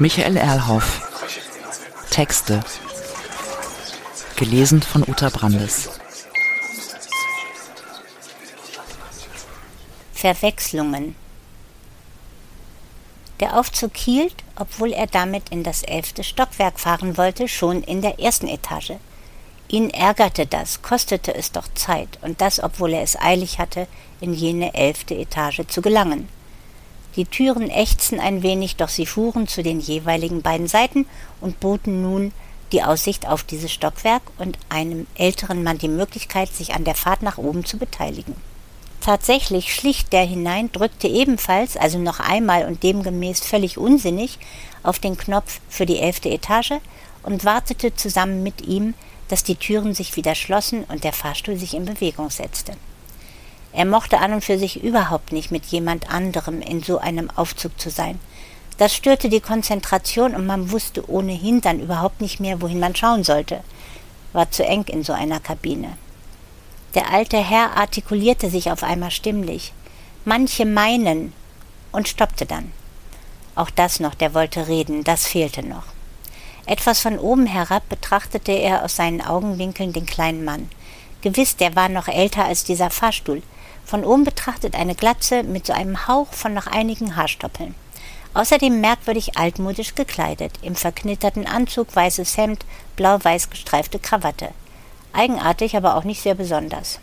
Michael Erlhoff. Texte. Gelesen von Uta Brandes. Verwechslungen. Der Aufzug hielt, obwohl er damit in das elfte Stockwerk fahren wollte, schon in der ersten Etage. Ihn ärgerte das, kostete es doch Zeit, und das, obwohl er es eilig hatte, in jene elfte Etage zu gelangen. Die Türen ächzten ein wenig, doch sie fuhren zu den jeweiligen beiden Seiten und boten nun die Aussicht auf dieses Stockwerk und einem älteren Mann die Möglichkeit, sich an der Fahrt nach oben zu beteiligen. Tatsächlich schlich der hinein, drückte ebenfalls, also noch einmal und demgemäß völlig unsinnig, auf den Knopf für die elfte Etage und wartete zusammen mit ihm, dass die Türen sich wieder schlossen und der Fahrstuhl sich in Bewegung setzte. Er mochte an und für sich überhaupt nicht mit jemand anderem in so einem Aufzug zu sein. Das störte die Konzentration und man wusste ohnehin dann überhaupt nicht mehr, wohin man schauen sollte. War zu eng in so einer Kabine. Der alte Herr artikulierte sich auf einmal stimmlich. Manche meinen und stoppte dann. Auch das noch, der wollte reden, das fehlte noch. Etwas von oben herab betrachtete er aus seinen Augenwinkeln den kleinen Mann. Gewiss, der war noch älter als dieser Fahrstuhl, von oben betrachtet eine Glatze mit so einem Hauch von noch einigen Haarstoppeln. Außerdem merkwürdig altmodisch gekleidet, im verknitterten Anzug, weißes Hemd, blau-weiß gestreifte Krawatte. Eigenartig, aber auch nicht sehr besonders.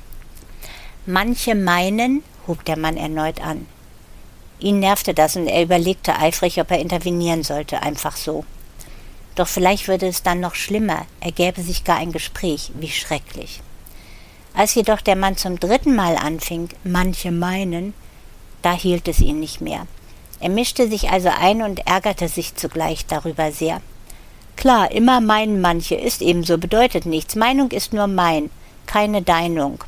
Manche meinen, hub der Mann erneut an. Ihn nervte das und er überlegte eifrig, ob er intervenieren sollte, einfach so. Doch vielleicht würde es dann noch schlimmer, ergäbe sich gar ein Gespräch, wie schrecklich. Als jedoch der Mann zum dritten Mal anfing, manche meinen, da hielt es ihn nicht mehr. Er mischte sich also ein und ärgerte sich zugleich darüber sehr. Klar, immer meinen manche ist ebenso, bedeutet nichts. Meinung ist nur mein, keine Deinung.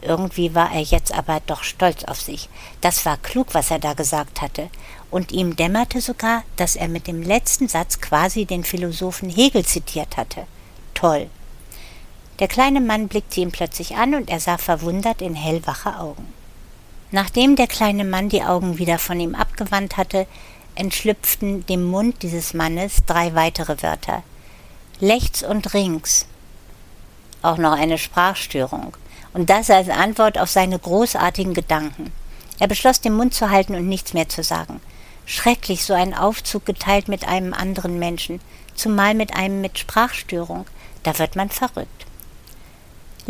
Irgendwie war er jetzt aber doch stolz auf sich. Das war klug, was er da gesagt hatte. Und ihm dämmerte sogar, dass er mit dem letzten Satz quasi den Philosophen Hegel zitiert hatte. Toll. Der kleine Mann blickte ihn plötzlich an und er sah verwundert in hellwache Augen. Nachdem der kleine Mann die Augen wieder von ihm abgewandt hatte, entschlüpften dem Mund dieses Mannes drei weitere Wörter. Lechts und rings. Auch noch eine Sprachstörung. Und das als Antwort auf seine großartigen Gedanken. Er beschloss, den Mund zu halten und nichts mehr zu sagen. Schrecklich, so ein Aufzug geteilt mit einem anderen Menschen, zumal mit einem mit Sprachstörung. Da wird man verrückt.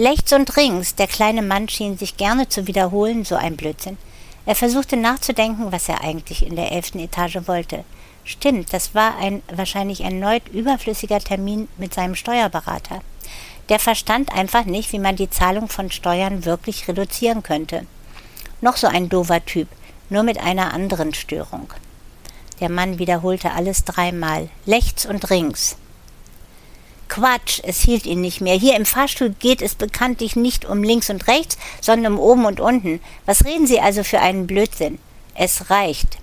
Lechts und rings, der kleine Mann schien sich gerne zu wiederholen, so ein Blödsinn. Er versuchte nachzudenken, was er eigentlich in der elften Etage wollte. Stimmt, das war ein wahrscheinlich erneut überflüssiger Termin mit seinem Steuerberater. Der verstand einfach nicht, wie man die Zahlung von Steuern wirklich reduzieren könnte. Noch so ein dover Typ, nur mit einer anderen Störung. Der Mann wiederholte alles dreimal, lechts und rings. Quatsch, es hielt ihn nicht mehr. Hier im Fahrstuhl geht es bekanntlich nicht um links und rechts, sondern um oben und unten. Was reden Sie also für einen Blödsinn? Es reicht.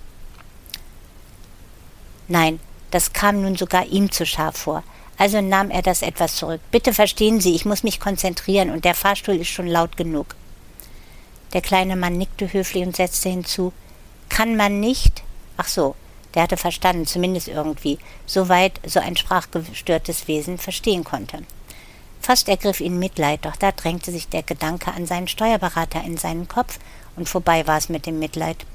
Nein, das kam nun sogar ihm zu scharf vor. Also nahm er das etwas zurück. Bitte verstehen Sie, ich muss mich konzentrieren und der Fahrstuhl ist schon laut genug. Der kleine Mann nickte höflich und setzte hinzu Kann man nicht? Ach so, der hatte verstanden, zumindest irgendwie, soweit so ein sprachgestörtes Wesen verstehen konnte. Fast ergriff ihn Mitleid, doch da drängte sich der Gedanke an seinen Steuerberater in seinen Kopf, und vorbei war es mit dem Mitleid.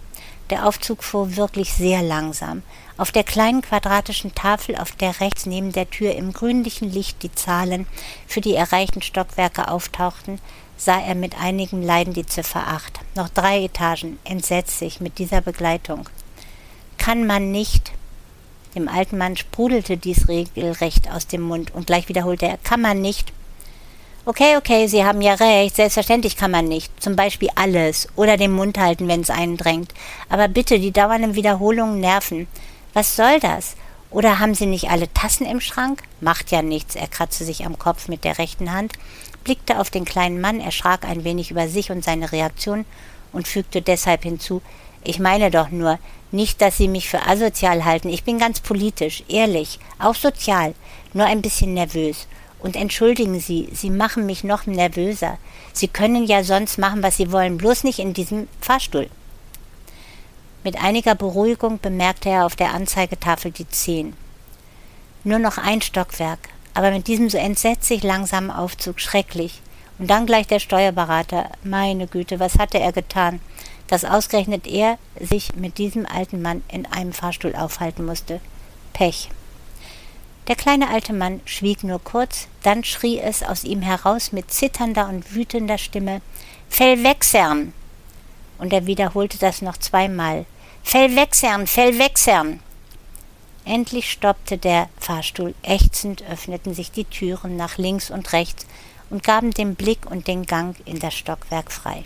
Der Aufzug fuhr wirklich sehr langsam. Auf der kleinen quadratischen Tafel, auf der rechts neben der Tür im grünlichen Licht die Zahlen für die erreichten Stockwerke auftauchten, sah er mit einigem Leiden die Ziffer acht. Noch drei Etagen, entsetzlich mit dieser Begleitung kann man nicht. Dem alten Mann sprudelte dies regelrecht aus dem Mund und gleich wiederholte er, kann man nicht. Okay, okay, Sie haben ja recht, selbstverständlich kann man nicht. Zum Beispiel alles oder den Mund halten, wenn es einen drängt. Aber bitte, die dauernden Wiederholungen nerven. Was soll das? Oder haben Sie nicht alle Tassen im Schrank? Macht ja nichts. Er kratzte sich am Kopf mit der rechten Hand, blickte auf den kleinen Mann, erschrak ein wenig über sich und seine Reaktion und fügte deshalb hinzu, ich meine doch nur, nicht, dass Sie mich für asozial halten. Ich bin ganz politisch, ehrlich, auch sozial, nur ein bisschen nervös. Und entschuldigen Sie, Sie machen mich noch nervöser. Sie können ja sonst machen, was Sie wollen, bloß nicht in diesem Fahrstuhl. Mit einiger Beruhigung bemerkte er auf der Anzeigetafel die zehn. Nur noch ein Stockwerk, aber mit diesem so entsetzlich langsamen Aufzug schrecklich. Und dann gleich der Steuerberater. Meine Güte, was hatte er getan? Dass ausgerechnet er sich mit diesem alten Mann in einem Fahrstuhl aufhalten musste. Pech. Der kleine alte Mann schwieg nur kurz, dann schrie es aus ihm heraus mit zitternder und wütender Stimme Fell wegsern. Und er wiederholte das noch zweimal. Fell wegsern, Fell wegsern. Endlich stoppte der Fahrstuhl, ächzend öffneten sich die Türen nach links und rechts und gaben den Blick und den Gang in das Stockwerk frei.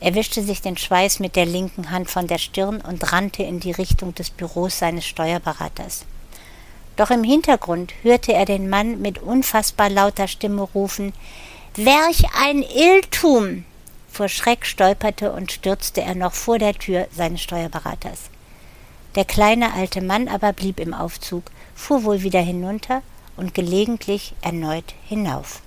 Er wischte sich den Schweiß mit der linken Hand von der Stirn und rannte in die Richtung des Büros seines Steuerberaters. Doch im Hintergrund hörte er den Mann mit unfassbar lauter Stimme rufen Welch ein Irrtum. Vor Schreck stolperte und stürzte er noch vor der Tür seines Steuerberaters. Der kleine alte Mann aber blieb im Aufzug, fuhr wohl wieder hinunter und gelegentlich erneut hinauf.